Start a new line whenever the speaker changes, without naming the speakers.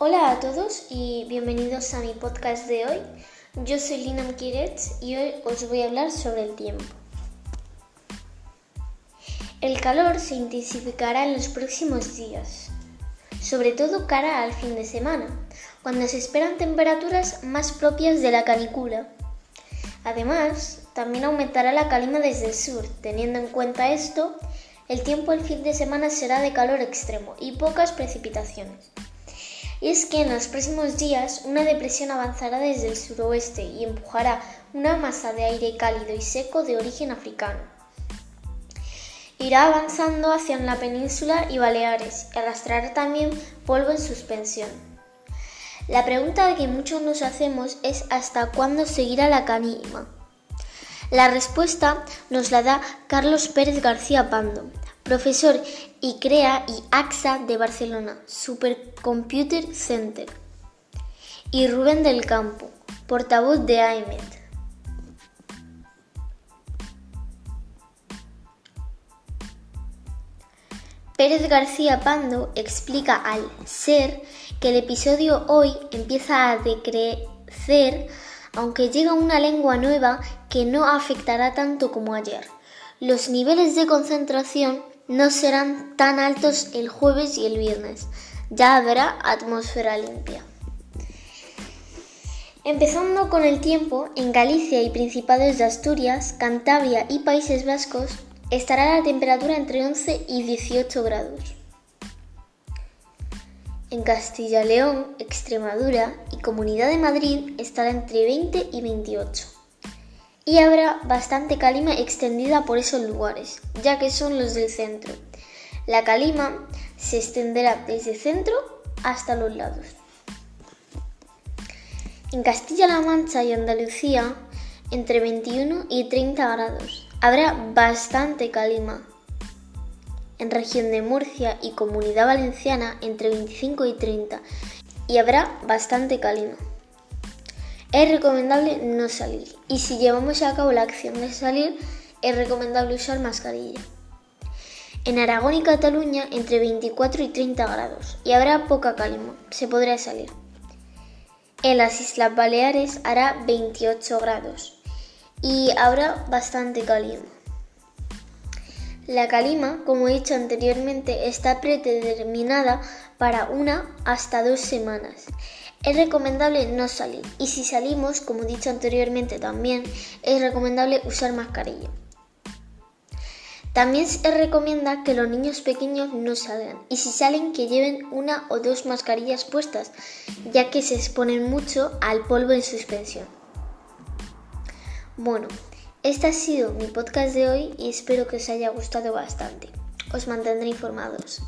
Hola a todos y bienvenidos a mi podcast de hoy. Yo soy Lina Mkirets y hoy os voy a hablar sobre el tiempo. El calor se intensificará en los próximos días, sobre todo cara al fin de semana, cuando se esperan temperaturas más propias de la canícula. Además, también aumentará la calima desde el sur. Teniendo en cuenta esto, el tiempo el fin de semana será de calor extremo y pocas precipitaciones. Es que en los próximos días una depresión avanzará desde el suroeste y empujará una masa de aire cálido y seco de origen africano. Irá avanzando hacia la península y Baleares y arrastrará también polvo en suspensión. La pregunta que muchos nos hacemos es ¿hasta cuándo seguirá la canima? La respuesta nos la da Carlos Pérez García Pando, profesor y crea y AXA de Barcelona, Supercomputer Center, y Rubén del Campo, portavoz de AEMET. Pérez García Pando explica al ser que el episodio hoy empieza a decrecer aunque llega una lengua nueva que no afectará tanto como ayer. Los niveles de concentración no serán tan altos el jueves y el viernes. Ya habrá atmósfera limpia. Empezando con el tiempo, en Galicia y Principados de Asturias, Cantabria y Países Vascos estará la temperatura entre 11 y 18 grados. En Castilla-León, Extremadura y Comunidad de Madrid estará entre 20 y 28. Y habrá bastante calima extendida por esos lugares, ya que son los del centro. La calima se extenderá desde el centro hasta los lados. En Castilla-La Mancha y Andalucía, entre 21 y 30 grados. Habrá bastante calima, en región de Murcia y Comunidad Valenciana entre 25 y 30 y habrá bastante calima. Es recomendable no salir y si llevamos a cabo la acción de salir es recomendable usar mascarilla. En Aragón y Cataluña entre 24 y 30 grados y habrá poca calima, se podrá salir. En las Islas Baleares hará 28 grados y habrá bastante calima. La calima, como he dicho anteriormente, está predeterminada para una hasta dos semanas. Es recomendable no salir y si salimos, como he dicho anteriormente también, es recomendable usar mascarilla. También se recomienda que los niños pequeños no salgan y si salen que lleven una o dos mascarillas puestas, ya que se exponen mucho al polvo en suspensión. Bueno, este ha sido mi podcast de hoy y espero que os haya gustado bastante. Os mantendré informados.